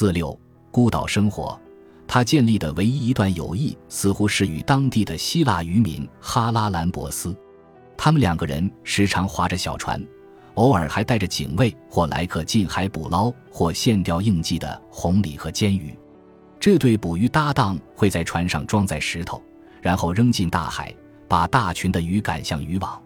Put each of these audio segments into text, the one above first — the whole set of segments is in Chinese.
四六孤岛生活，他建立的唯一一段友谊，似乎是与当地的希腊渔民哈拉兰博斯。他们两个人时常划着小船，偶尔还带着警卫或来客近海捕捞或现钓应季的红鲤和煎鱼。这对捕鱼搭档会在船上装载石头，然后扔进大海，把大群的鱼赶向渔网。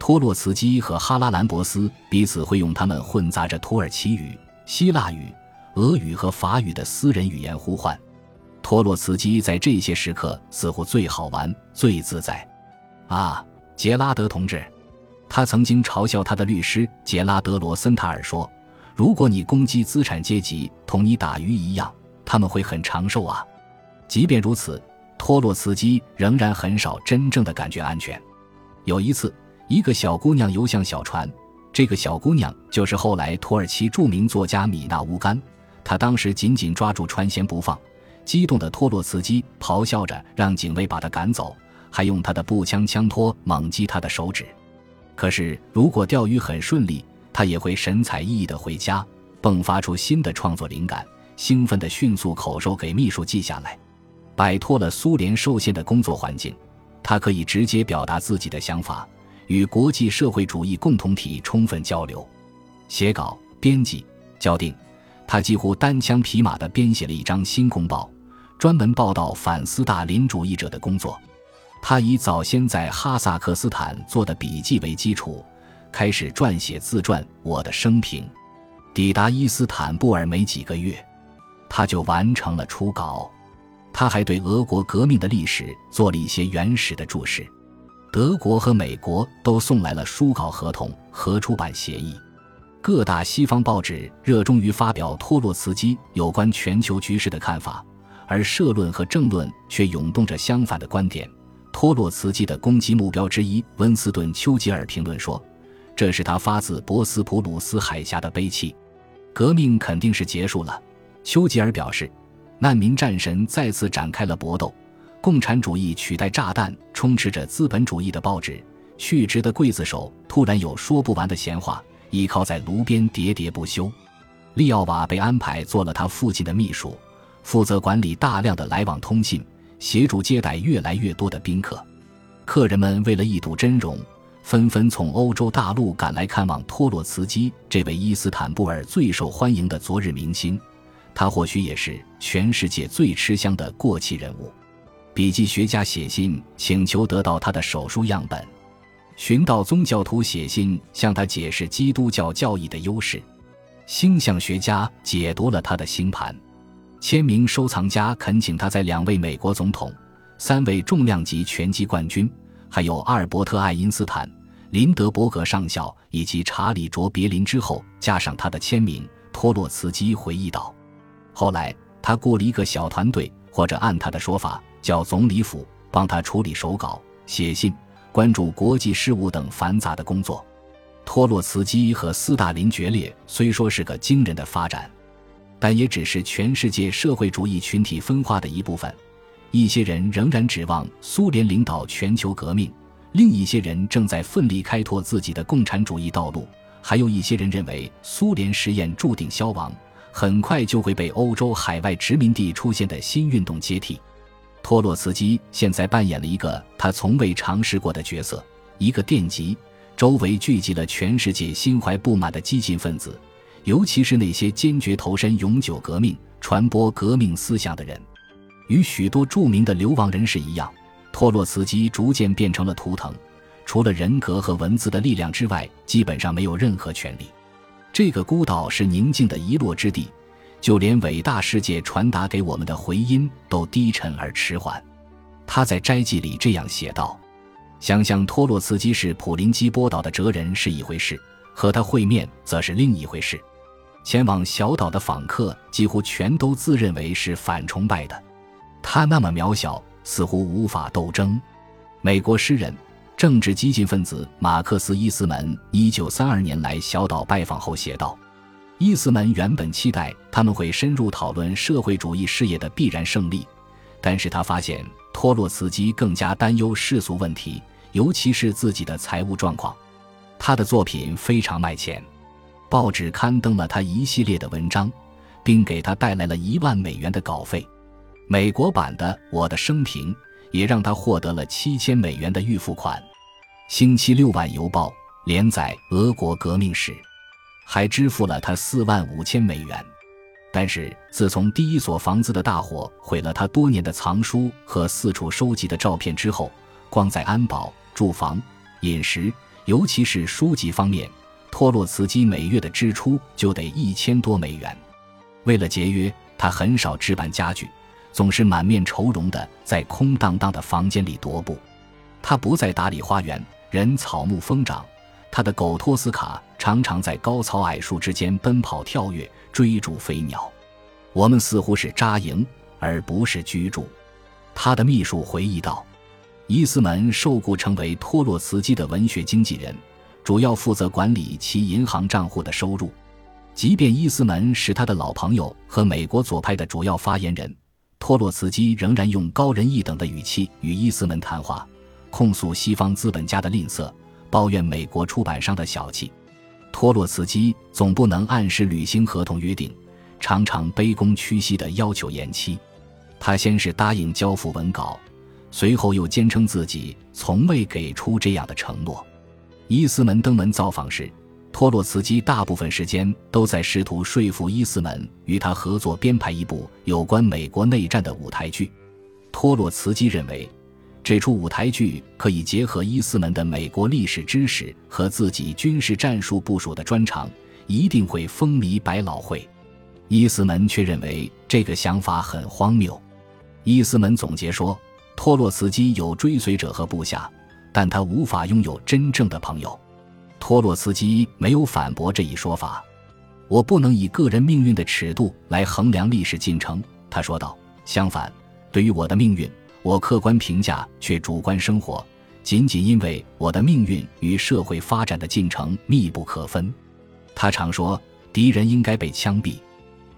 托洛茨基和哈拉兰博斯彼此会用他们混杂着土耳其语、希腊语、俄语和法语的私人语言呼唤。托洛茨基在这些时刻似乎最好玩、最自在。啊，杰拉德同志，他曾经嘲笑他的律师杰拉德罗森塔尔说：“如果你攻击资产阶级，同你打鱼一样。”他们会很长寿啊！即便如此，托洛茨基仍然很少真正的感觉安全。有一次，一个小姑娘游向小船，这个小姑娘就是后来土耳其著名作家米娜乌干。他当时紧紧抓住船舷不放，激动的托洛茨基咆哮着让警卫把他赶走，还用他的步枪枪托猛击他的手指。可是，如果钓鱼很顺利，他也会神采奕奕地回家，迸发出新的创作灵感。兴奋地迅速口授给秘书记下来，摆脱了苏联受限的工作环境，他可以直接表达自己的想法，与国际社会主义共同体充分交流。写稿、编辑、校订，他几乎单枪匹马地编写了一张新公报，专门报道反斯大林主义者的工作。他以早先在哈萨克斯坦做的笔记为基础，开始撰写自传《我的生平》。抵达伊斯坦布尔没几个月。他就完成了初稿，他还对俄国革命的历史做了一些原始的注释。德国和美国都送来了书稿合同和出版协议。各大西方报纸热衷于发表托洛茨基有关全球局势的看法，而社论和政论却涌动着相反的观点。托洛茨基的攻击目标之一，温斯顿·丘吉尔评论说：“这是他发自博斯普鲁斯海峡的悲泣。革命肯定是结束了。”丘吉尔表示，难民战神再次展开了搏斗，共产主义取代炸弹充斥着资本主义的报纸，去职的刽子手突然有说不完的闲话，依靠在炉边喋喋不休。利奥瓦被安排做了他父亲的秘书，负责管理大量的来往通信，协助接待越来越多的宾客。客人们为了一睹真容，纷纷从欧洲大陆赶来看望托洛茨基这位伊斯坦布尔最受欢迎的昨日明星。他或许也是全世界最吃香的过气人物。笔记学家写信请求得到他的手书样本，寻道宗教徒写信向他解释基督教教义的优势，星象学家解读了他的星盘，签名收藏家恳请他在两位美国总统、三位重量级拳击冠军，还有阿尔伯特·爱因斯坦、林德伯格上校以及查理·卓别林之后加上他的签名。托洛茨基回忆道。后来，他雇了一个小团队，或者按他的说法叫总理府，帮他处理手稿、写信、关注国际事务等繁杂的工作。托洛茨基和斯大林决裂虽说是个惊人的发展，但也只是全世界社会主义群体分化的一部分。一些人仍然指望苏联领导全球革命，另一些人正在奋力开拓自己的共产主义道路，还有一些人认为苏联实验注定消亡。很快就会被欧洲海外殖民地出现的新运动接替。托洛茨基现在扮演了一个他从未尝试过的角色，一个电极，周围聚集了全世界心怀不满的激进分子，尤其是那些坚决投身永久革命、传播革命思想的人。与许多著名的流亡人士一样，托洛茨基逐渐变成了图腾，除了人格和文字的力量之外，基本上没有任何权利。这个孤岛是宁静的遗落之地，就连伟大世界传达给我们的回音都低沉而迟缓。他在斋记里这样写道：“想象托洛茨基是普林基波岛的哲人是一回事，和他会面则是另一回事。前往小岛的访客几乎全都自认为是反崇拜的，他那么渺小，似乎无法斗争。”美国诗人。政治激进分子马克思·伊斯门一九三二年来小岛拜访后写道：“伊斯门原本期待他们会深入讨论社会主义事业的必然胜利，但是他发现托洛茨基更加担忧世俗问题，尤其是自己的财务状况。他的作品非常卖钱，报纸刊登了他一系列的文章，并给他带来了一万美元的稿费。美国版的《我的生平》也让他获得了七千美元的预付款。星期六晚邮报连载俄国革命史，还支付了他四万五千美元。但是，自从第一所房子的大火毁了他多年的藏书和四处收集的照片之后，光在安保、住房、饮食，尤其是书籍方面，托洛茨基每月的支出就得一千多美元。为了节约，他很少置办家具，总是满面愁容的在空荡荡的房间里踱步。他不再打理花园，任草木疯长。他的狗托斯卡常常在高草矮树之间奔跑跳跃，追逐飞鸟。我们似乎是扎营，而不是居住。他的秘书回忆道：“伊斯门受雇成为托洛茨基的文学经纪人，主要负责管理其银行账户的收入。即便伊斯门是他的老朋友和美国左派的主要发言人，托洛茨基仍然用高人一等的语气与伊斯门谈话，控诉西方资本家的吝啬。”抱怨美国出版商的小气，托洛茨基总不能按时履行合同约定，常常卑躬屈膝地要求延期。他先是答应交付文稿，随后又坚称自己从未给出这样的承诺。伊斯门登门造访时，托洛茨基大部分时间都在试图说服伊斯门与他合作编排一部有关美国内战的舞台剧。托洛茨基认为。这出舞台剧可以结合伊斯门的美国历史知识和自己军事战术部署的专长，一定会风靡百老汇。伊斯门却认为这个想法很荒谬。伊斯门总结说：“托洛茨基有追随者和部下，但他无法拥有真正的朋友。”托洛茨基没有反驳这一说法。我不能以个人命运的尺度来衡量历史进程，他说道。相反，对于我的命运。我客观评价却主观生活，仅仅因为我的命运与社会发展的进程密不可分。他常说，敌人应该被枪毙。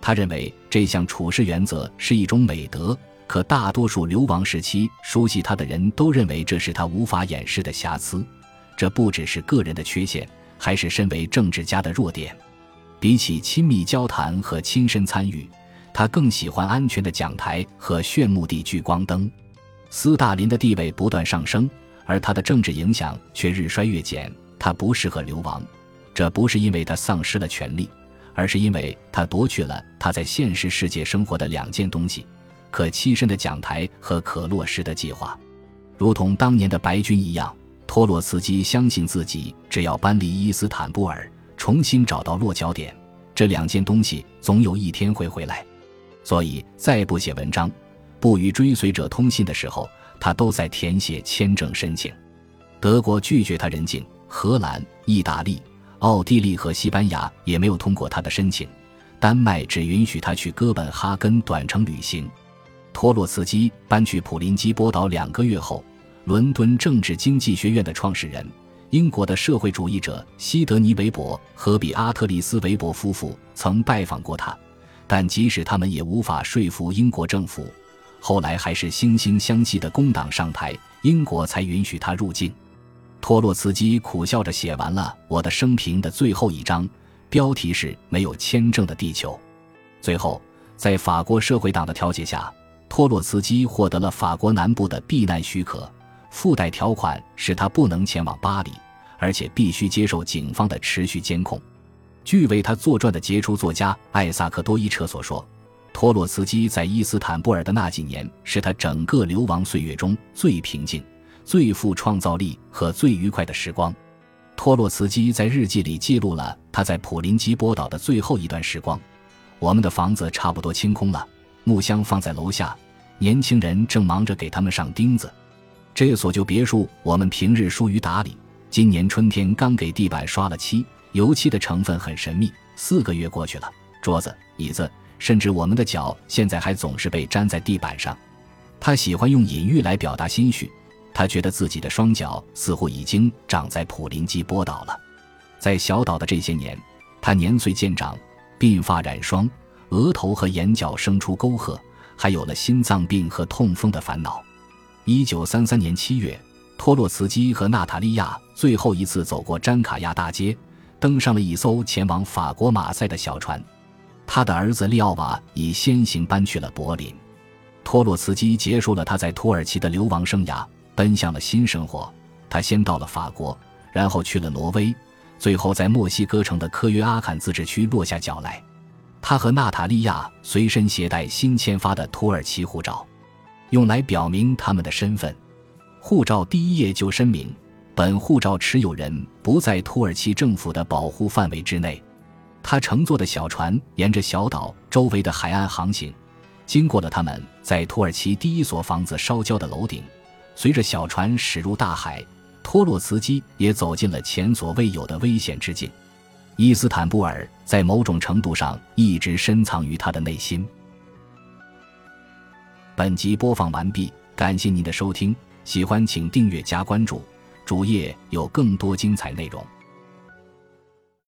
他认为这项处事原则是一种美德，可大多数流亡时期熟悉他的人都认为这是他无法掩饰的瑕疵。这不只是个人的缺陷，还是身为政治家的弱点。比起亲密交谈和亲身参与，他更喜欢安全的讲台和炫目的聚光灯。斯大林的地位不断上升，而他的政治影响却日衰月减。他不适合流亡，这不是因为他丧失了权力，而是因为他夺去了他在现实世界生活的两件东西：可栖身的讲台和可落实的计划。如同当年的白军一样，托洛茨基相信自己只要搬离伊斯坦布尔，重新找到落脚点，这两件东西总有一天会回来。所以，再不写文章。不与追随者通信的时候，他都在填写签证申请。德国拒绝他入境，荷兰、意大利、奥地利和西班牙也没有通过他的申请。丹麦只允许他去哥本哈根短程旅行。托洛茨基搬去普林基波岛两个月后，伦敦政治经济学院的创始人、英国的社会主义者西德尼·韦伯和比阿特里斯·韦伯夫妇曾拜访过他，但即使他们也无法说服英国政府。后来还是惺惺相惜的工党上台，英国才允许他入境。托洛茨基苦笑着写完了我的生平的最后一章，标题是“没有签证的地球”。最后，在法国社会党的调解下，托洛茨基获得了法国南部的避难许可，附带条款使他不能前往巴黎，而且必须接受警方的持续监控。据为他作传的杰出作家艾萨克多伊彻所说。托洛茨基在伊斯坦布尔的那几年，是他整个流亡岁月中最平静、最富创造力和最愉快的时光。托洛茨基在日记里记录了他在普林基波岛的最后一段时光：我们的房子差不多清空了，木箱放在楼下，年轻人正忙着给他们上钉子。这所旧别墅我们平日疏于打理，今年春天刚给地板刷了漆，油漆的成分很神秘。四个月过去了，桌子、椅子。甚至我们的脚现在还总是被粘在地板上。他喜欢用隐喻来表达心绪。他觉得自己的双脚似乎已经长在普林基波岛了。在小岛的这些年，他年岁渐长，鬓发染霜，额头和眼角生出沟壑，还有了心脏病和痛风的烦恼。一九三三年七月，托洛茨基和娜塔莉亚最后一次走过詹卡亚大街，登上了一艘前往法国马赛的小船。他的儿子利奥瓦已先行搬去了柏林。托洛茨基结束了他在土耳其的流亡生涯，奔向了新生活。他先到了法国，然后去了挪威，最后在墨西哥城的科约阿坎自治区落下脚来。他和娜塔莉亚随身携带新签发的土耳其护照，用来表明他们的身份。护照第一页就声明，本护照持有人不在土耳其政府的保护范围之内。他乘坐的小船沿着小岛周围的海岸航行，经过了他们在土耳其第一所房子烧焦的楼顶。随着小船驶入大海，托洛茨基也走进了前所未有的危险之境。伊斯坦布尔在某种程度上一直深藏于他的内心。本集播放完毕，感谢您的收听，喜欢请订阅加关注，主页有更多精彩内容。